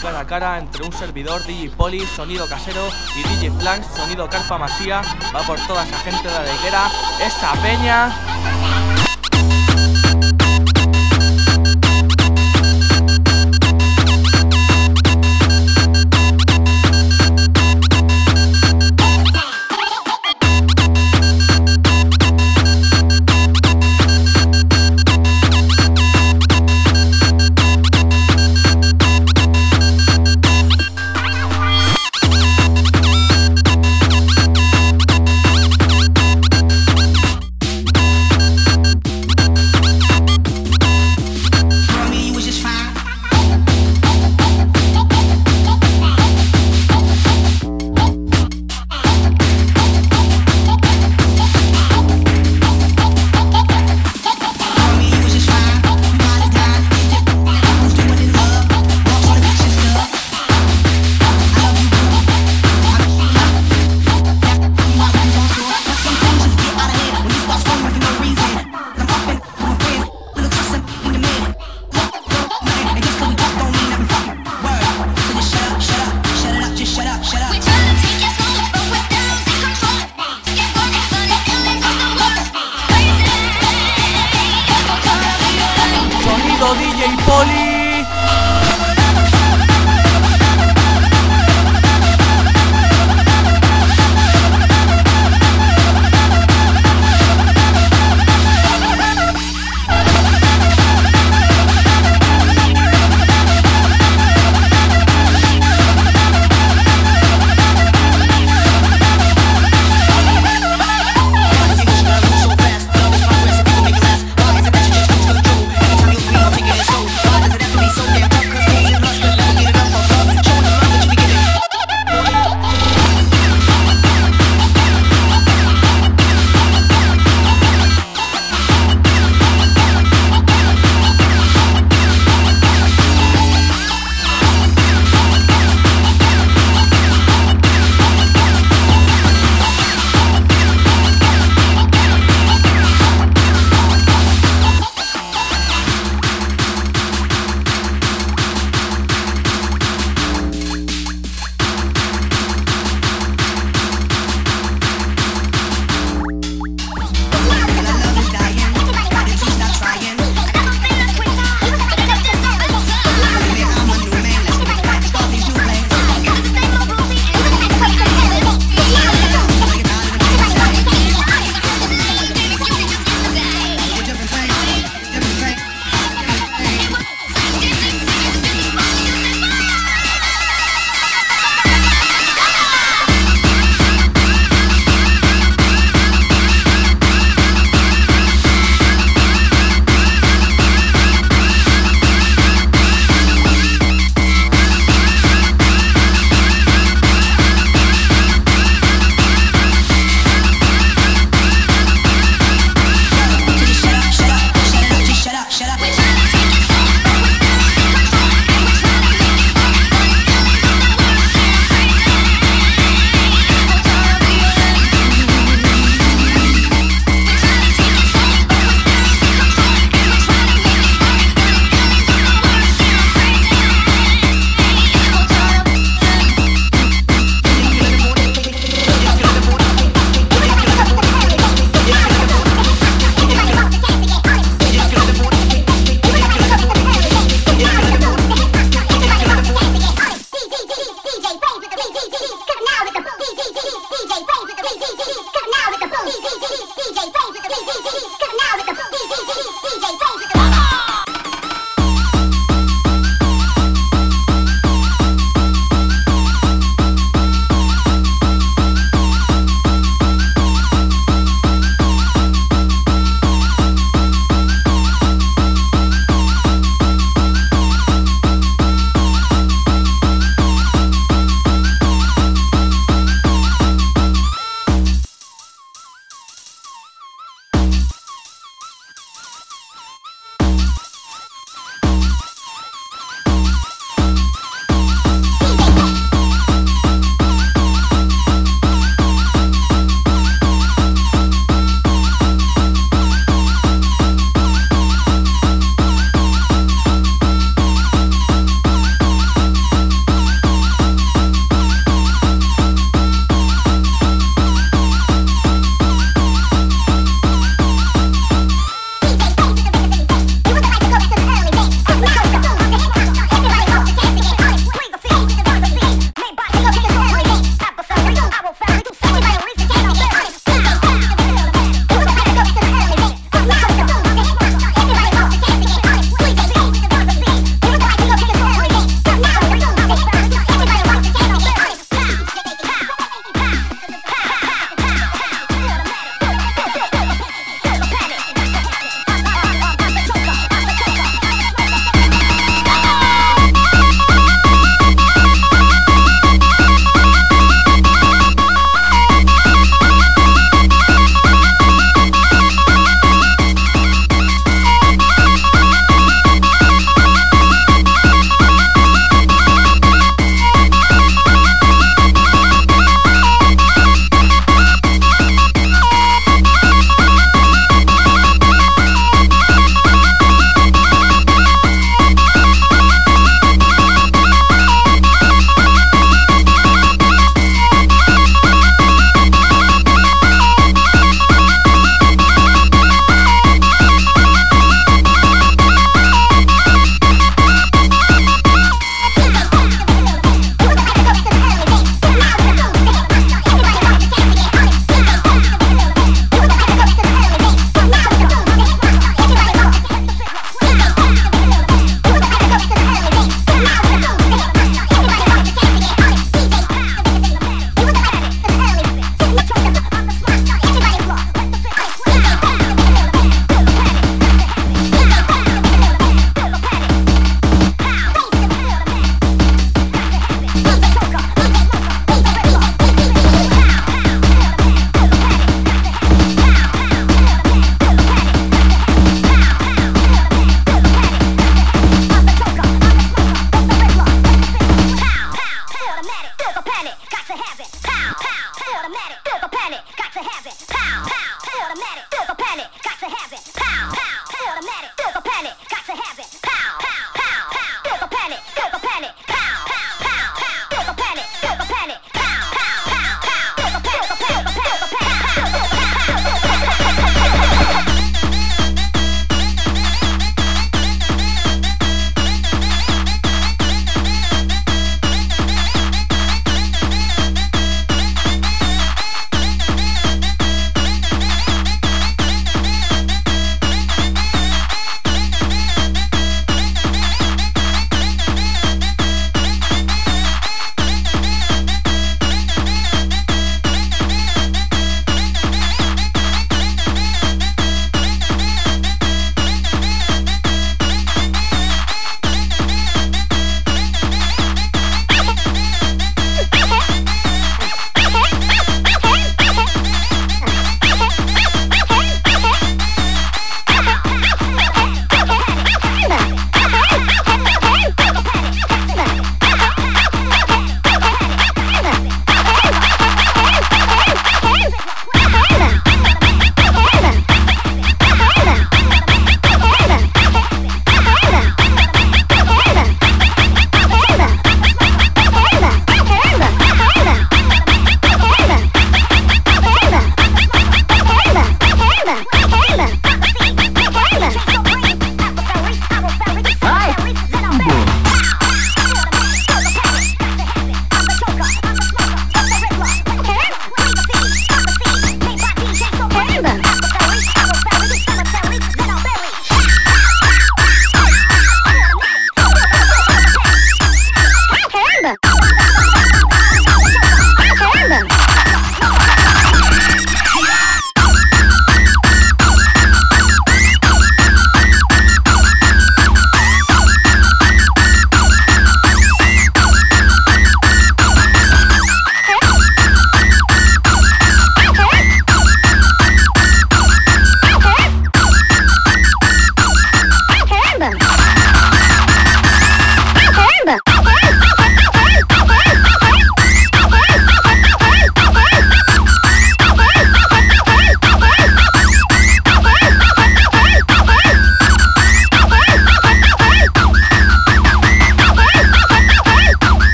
cara a cara entre un servidor DJ sonido casero, y DJ Flanks, sonido carpa masía. Va por toda esa gente de la higuera, esa peña.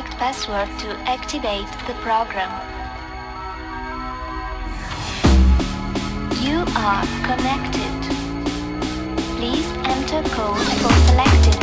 correct password to activate the program. You are connected. Please enter code for selected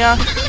toda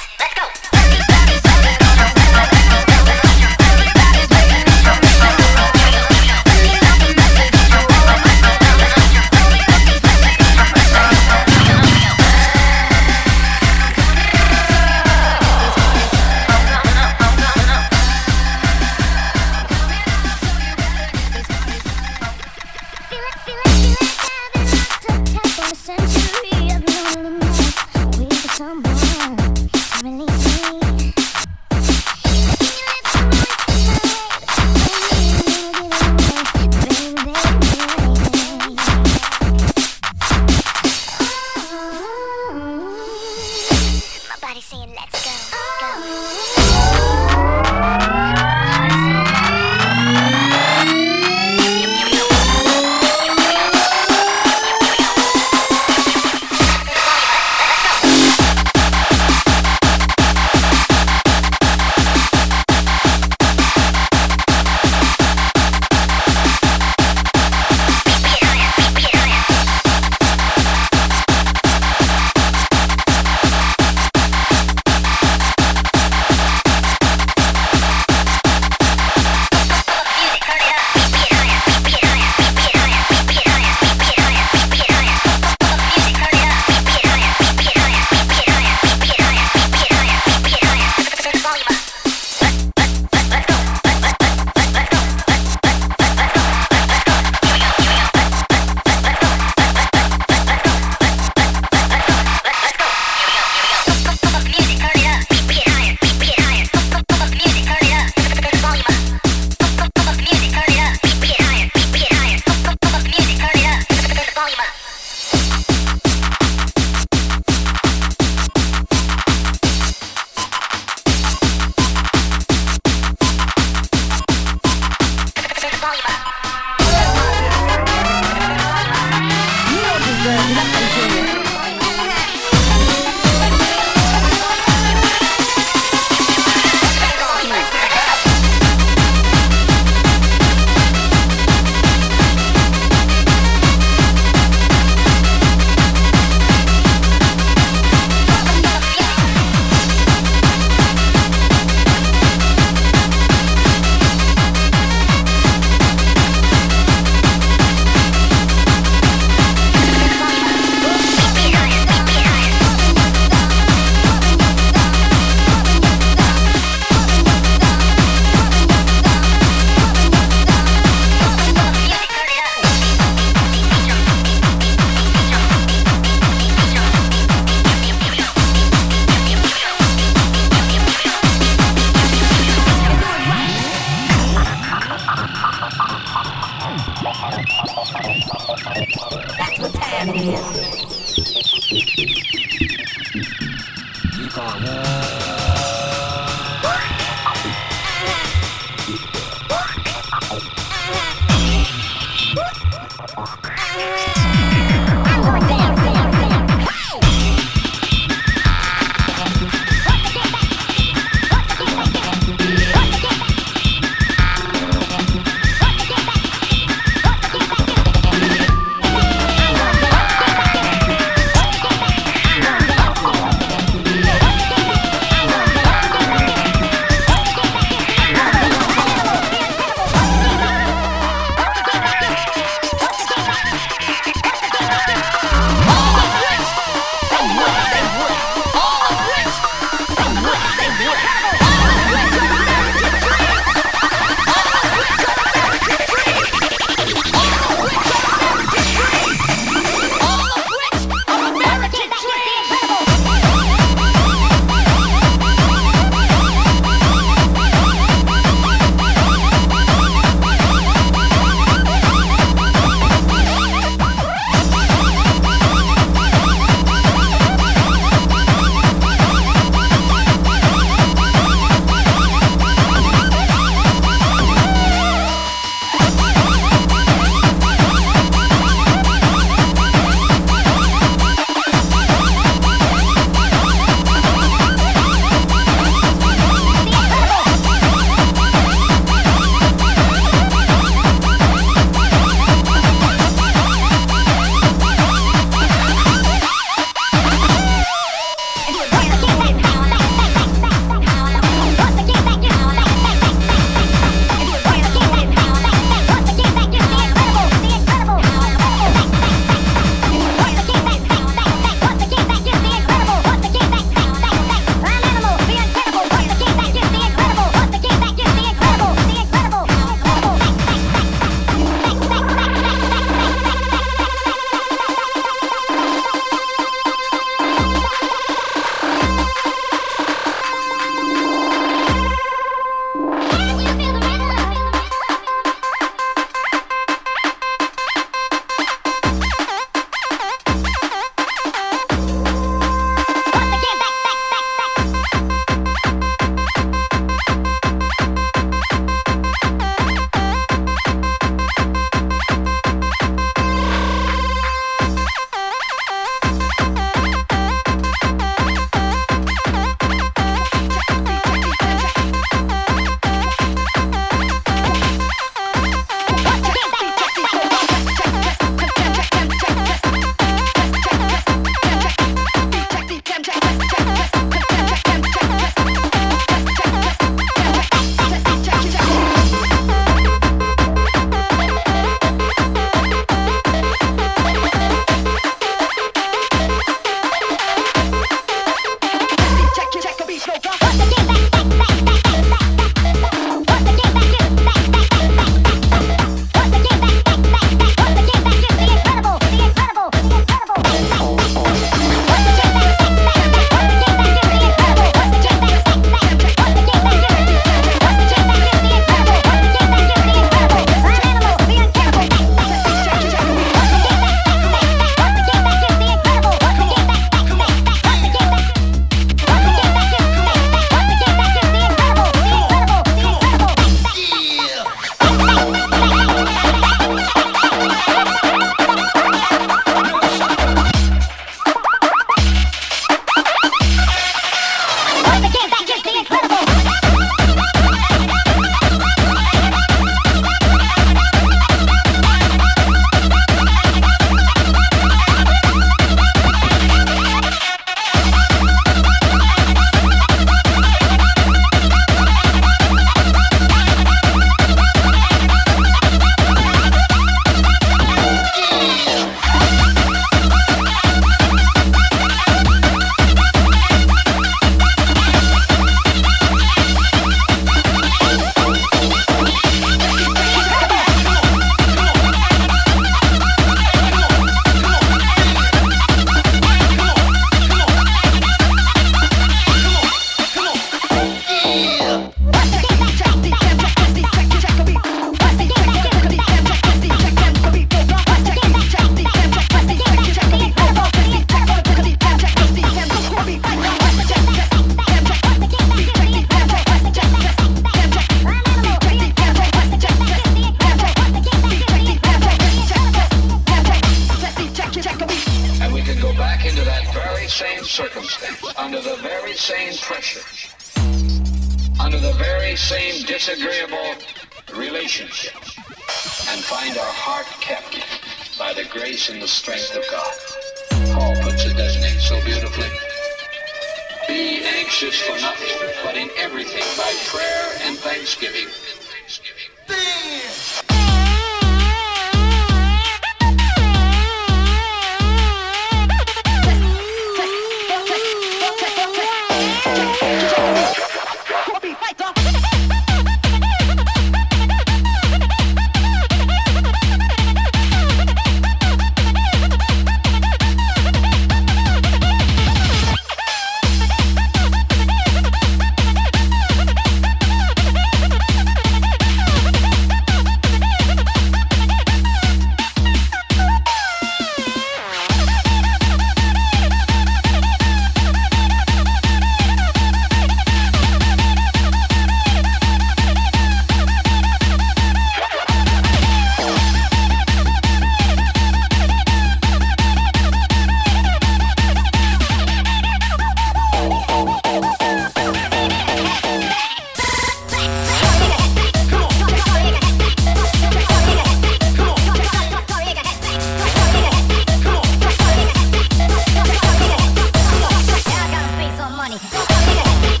come on.